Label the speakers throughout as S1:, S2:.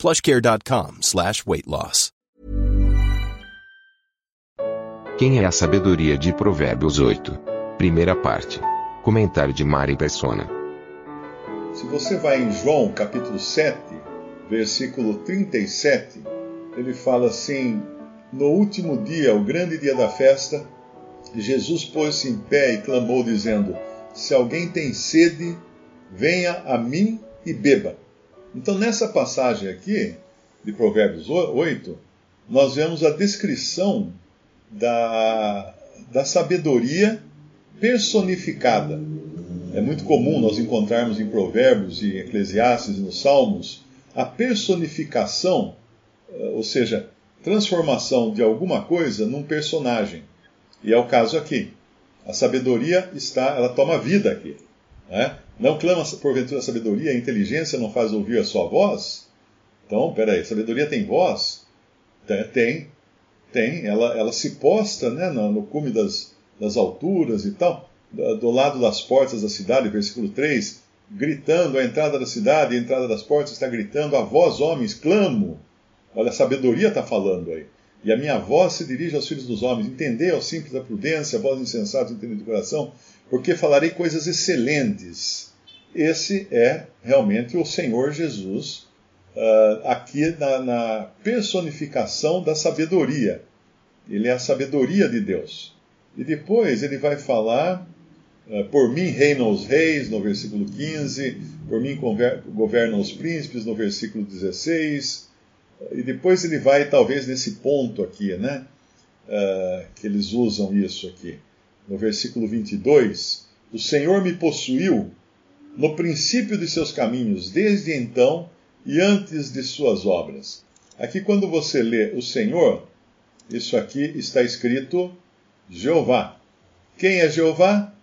S1: plushcare.com slash weight loss.
S2: Quem é a sabedoria de Provérbios 8? Primeira parte. Comentário de Mari Persona.
S3: Se você vai em João capítulo 7, versículo 37, ele fala assim: No último dia, o grande dia da festa, Jesus pôs-se em pé e clamou, dizendo: Se alguém tem sede, venha a mim e beba. Então, nessa passagem aqui, de Provérbios 8, nós vemos a descrição da, da sabedoria personificada. É muito comum nós encontrarmos em Provérbios e Eclesiastes e nos Salmos a personificação, eh, ou seja, transformação de alguma coisa num personagem. E é o caso aqui. A sabedoria está, ela toma vida aqui. Né? Não clama porventura a sabedoria, a inteligência não faz ouvir a sua voz? Então, peraí, sabedoria tem voz? Tem, tem. Ela, ela se posta né, no, no cume das, das alturas e tal, do lado das portas da cidade, versículo 3, gritando a entrada da cidade, a entrada das portas está gritando, a voz, homens, clamo. Olha, a sabedoria está falando aí. E a minha voz se dirige aos filhos dos homens. Entendei ao simples da prudência, a voz insensata, entendei do coração, porque falarei coisas excelentes esse é realmente o Senhor Jesus, uh, aqui na, na, personificação da sabedoria. Ele é a sabedoria de Deus. E depois ele vai falar: uh, Por mim reinam os reis, no versículo 15, por mim governam os príncipes, no versículo 16. E depois ele vai, talvez, nesse ponto aqui, né? Uh, que eles usam isso aqui. No versículo 22, o Senhor me possuiu no princípio de seus caminhos, desde então e antes de suas obras. Aqui, quando você lê o Senhor, isso aqui está escrito Jeová. Quem é Jeová?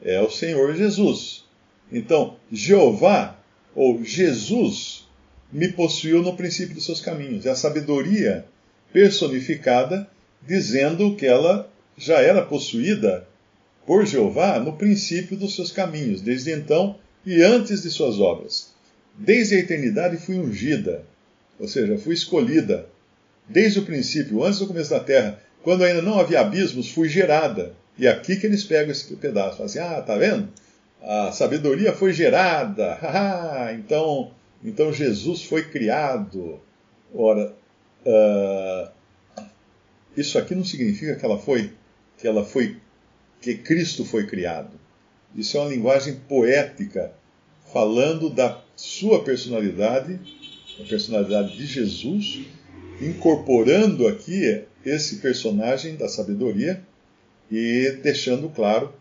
S3: É o Senhor Jesus. Então, Jeová, ou Jesus, me possuiu no princípio dos seus caminhos. É a sabedoria personificada, dizendo que ela já era possuída por Jeová no princípio dos seus caminhos. Desde então e antes de suas obras. Desde a eternidade fui ungida, ou seja, fui escolhida. Desde o princípio, antes do começo da terra, quando ainda não havia abismos, fui gerada. E é aqui que eles pegam esse pedaço. Falam assim: ah, tá vendo? A sabedoria foi gerada. então, então Jesus foi criado. Ora, uh, isso aqui não significa que ela foi, que ela foi, que Cristo foi criado. Isso é uma linguagem poética, falando da sua personalidade, a personalidade de Jesus, incorporando aqui esse personagem da sabedoria e deixando claro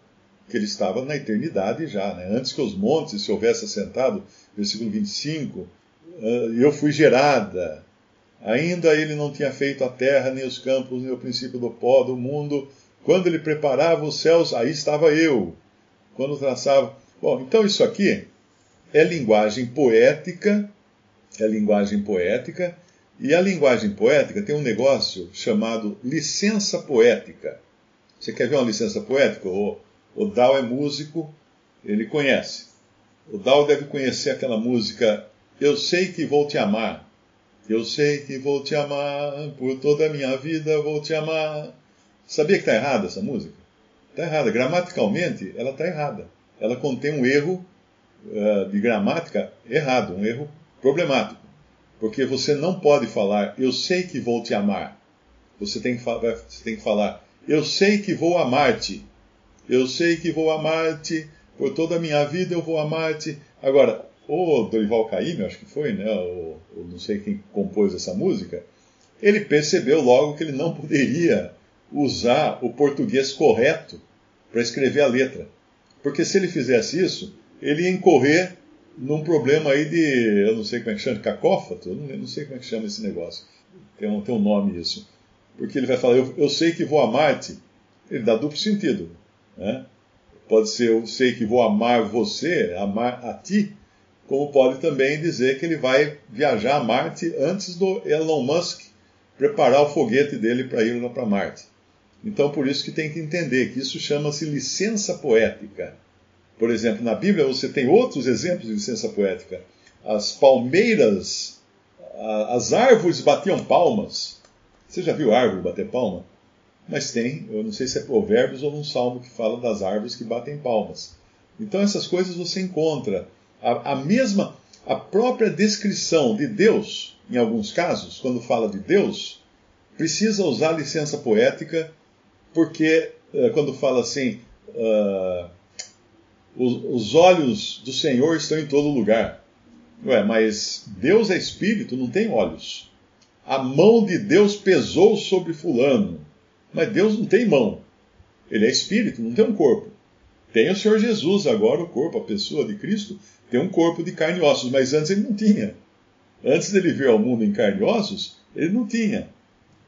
S3: que ele estava na eternidade já, né? antes que os montes se houvessem assentado, versículo 25, ah, eu fui gerada. Ainda ele não tinha feito a terra, nem os campos, nem o princípio do pó do mundo. Quando ele preparava os céus, aí estava eu quando traçava. Bom, então isso aqui é linguagem poética, é linguagem poética, e a linguagem poética tem um negócio chamado licença poética. Você quer ver uma licença poética? O, o Dal é músico, ele conhece. O Dal deve conhecer aquela música Eu sei que vou te amar. Eu sei que vou te amar, por toda a minha vida vou te amar. Sabia que está errada essa música? Está errada. Gramaticalmente, ela está errada. Ela contém um erro uh, de gramática errado, um erro problemático. Porque você não pode falar, eu sei que vou te amar. Você tem que, você tem que falar, eu sei que vou amar-te. Eu sei que vou amar-te. Por toda a minha vida eu vou amar-te. Agora, o Dorival Caymmi, acho que foi, né? O, o, não sei quem compôs essa música. Ele percebeu logo que ele não poderia usar o português correto para escrever a letra. Porque se ele fizesse isso, ele ia incorrer num problema aí de, eu não sei como é que chama, cacófato, eu não, sei como é que chama esse negócio. Tem um, tem um nome isso. Porque ele vai falar, eu, eu sei que vou amar-te. Ele dá duplo sentido. Né? Pode ser, eu sei que vou amar você, amar a ti, como pode também dizer que ele vai viajar a Marte antes do Elon Musk preparar o foguete dele para ir para Marte. Então, por isso que tem que entender que isso chama-se licença poética. Por exemplo, na Bíblia você tem outros exemplos de licença poética. As palmeiras, as árvores batiam palmas. Você já viu árvore bater palma? Mas tem, eu não sei se é Provérbios ou um salmo que fala das árvores que batem palmas. Então essas coisas você encontra. A, a mesma, a própria descrição de Deus, em alguns casos, quando fala de Deus, precisa usar licença poética, porque uh, quando fala assim, uh, os, os olhos do Senhor estão em todo lugar. Ué, mas Deus é espírito, não tem olhos. A mão de Deus pesou sobre Fulano. Mas Deus não tem mão. Ele é espírito, não tem um corpo. Tem o Senhor Jesus agora, o corpo, a pessoa de Cristo, tem um corpo de carne e ossos, mas antes ele não tinha. Antes dele vir ao mundo em carne e ossos, ele não tinha.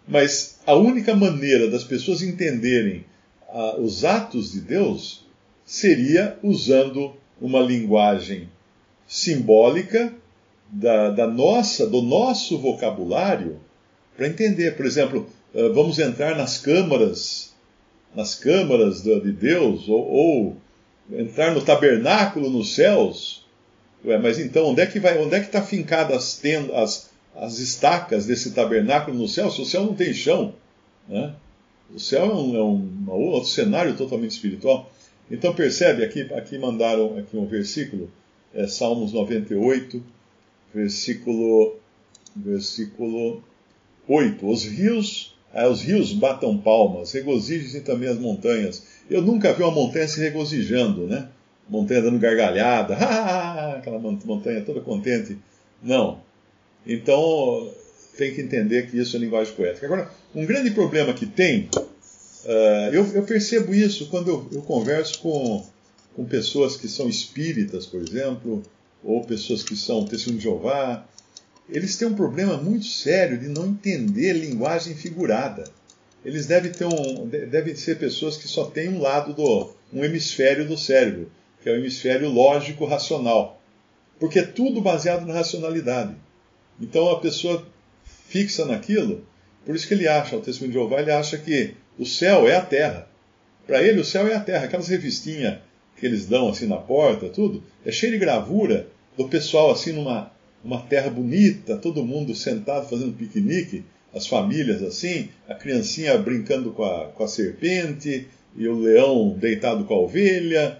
S3: Mas a única maneira das pessoas entenderem ah, os atos de Deus seria usando uma linguagem simbólica da, da nossa, do nosso vocabulário para entender. Por exemplo, ah, vamos entrar nas câmaras, nas câmaras de Deus, ou, ou entrar no tabernáculo nos céus. Ué, mas então, onde é que vai, onde é que está fincada as, as, as estacas desse tabernáculo no céu? Se o céu não tem chão, né? O céu é um, é um outro cenário totalmente espiritual. Então percebe, aqui, aqui mandaram aqui um versículo, é Salmos 98, versículo, versículo 8. Os rios, ah, os rios batam palmas, regozijem também as montanhas. Eu nunca vi uma montanha se regozijando, né? Montanha dando gargalhada, aquela montanha toda contente. Não. Então tem que entender que isso é linguagem poética. Agora, um grande problema que tem Uh, eu, eu, percebo isso quando eu, eu, converso com, com pessoas que são espíritas, por exemplo, ou pessoas que são testemunhos de Jeová. Eles têm um problema muito sério de não entender linguagem figurada. Eles devem, ter um, devem ser pessoas que só têm um lado do um hemisfério do cérebro, que é o hemisfério lógico racional, porque é tudo baseado na racionalidade. Então a pessoa fixa naquilo, por isso que ele acha, o testemunho de Jeová, ele acha que o céu é a terra. Para ele, o céu é a terra. Aquelas revistinhas que eles dão assim na porta, tudo, é cheio de gravura do pessoal assim numa uma terra bonita, todo mundo sentado fazendo piquenique, as famílias assim, a criancinha brincando com a, com a serpente e o leão deitado com a ovelha.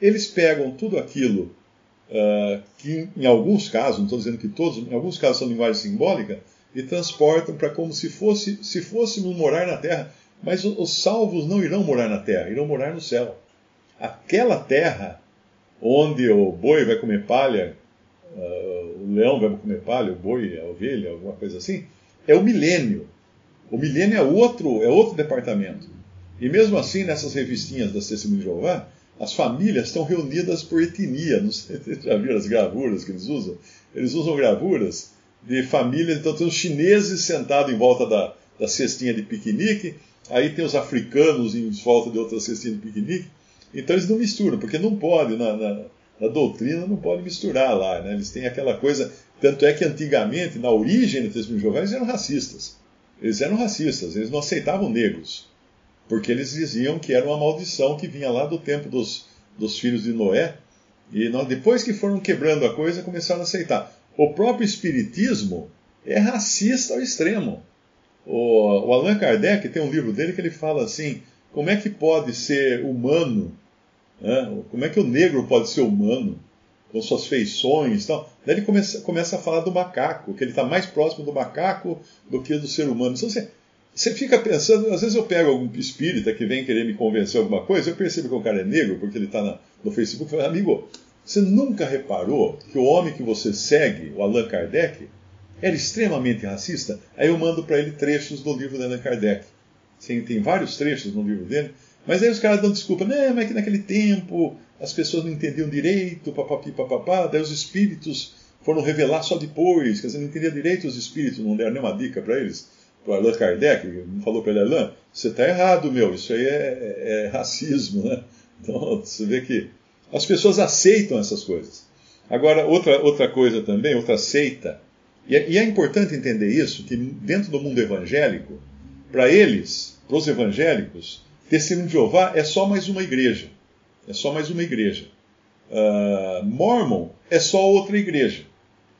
S3: Eles pegam tudo aquilo uh, que, em alguns casos, não estou dizendo que todos, em alguns casos são linguagem simbólica, e transportam para como se fosse se fôssemos morar na terra. Mas os salvos não irão morar na terra, irão morar no céu. Aquela terra onde o boi vai comer palha, uh, o leão vai comer palha, o boi, a ovelha, alguma coisa assim, é o milênio. O milênio é outro, é outro departamento. E mesmo assim, nessas revistinhas das Testemunhas de Jeová, as famílias estão reunidas por etnia. Não sei se já viram as gravuras que eles usam? Eles usam gravuras de famílias, então tem os chineses sentados em volta da, da cestinha de piquenique, aí tem os africanos em volta de outra cestinha de piquenique. Então eles não misturam, porque não pode, na, na, na doutrina não pode misturar lá. Né? Eles têm aquela coisa. Tanto é que antigamente, na origem do testemunho de Jeová, eles eram racistas. Eles eram racistas, eles não aceitavam negros. Porque eles diziam que era uma maldição que vinha lá do tempo dos, dos filhos de Noé. E nós, depois que foram quebrando a coisa, começaram a aceitar. O próprio Espiritismo é racista ao extremo. O, o Allan Kardec tem um livro dele que ele fala assim: como é que pode ser humano? Né? Como é que o negro pode ser humano? Com suas feições e tal. Daí ele começa, começa a falar do macaco, que ele está mais próximo do macaco do que do ser humano. Então você, você fica pensando, às vezes eu pego algum espírita que vem querer me convencer alguma coisa, eu percebo que o cara é negro, porque ele está no Facebook, e falo, amigo, você nunca reparou que o homem que você segue, o Allan Kardec, era extremamente racista? Aí eu mando para ele trechos do livro de Allan Kardec. Sim, tem vários trechos no livro dele. Mas aí os caras dão desculpa. Não, mas é que naquele tempo as pessoas não entendiam direito, papapi, papapá. Daí os espíritos foram revelar só depois, quer dizer, não entendia direito os espíritos, não deram nenhuma dica para eles. Para Allan Kardec, não falou para ele, Allan, você está errado, meu, isso aí é, é, é racismo, né? Então, você vê que as pessoas aceitam essas coisas. Agora, outra, outra coisa também, outra seita, e é, e é importante entender isso, que dentro do mundo evangélico, para eles, para os evangélicos, Testemunho de Jeová é só mais uma igreja. É só mais uma igreja. Uh, Mormon é só outra igreja.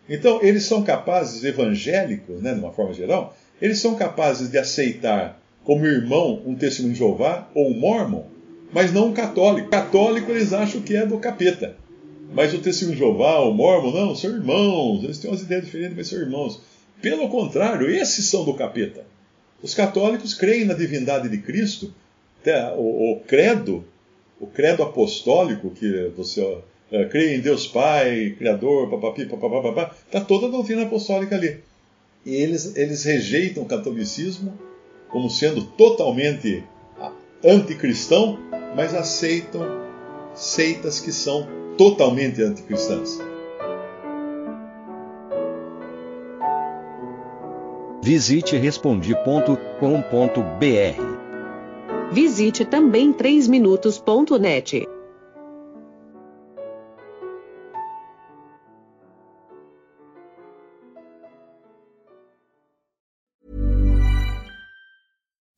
S3: Então, eles são capazes, evangélicos, né, de uma forma geral, eles são capazes de aceitar como irmão um testemunho de Jeová ou um Mormon, mas não um católico. Católico eles acham que é do capeta. Mas o testemunho de Jeová, o Mormon, não, são irmãos. Eles têm umas ideias diferentes, mas são irmãos. Pelo contrário, esses são do capeta. Os católicos creem na divindade de Cristo. O, o credo, o credo apostólico, que você uh, crê em Deus Pai, Criador, papapi, papapá, está toda a doutrina apostólica ali. E eles, eles rejeitam o catolicismo como sendo totalmente anticristão, mas aceitam seitas que são totalmente anticristãs.
S4: Visite respondi.com.br.
S5: Visite também 3minutos.net.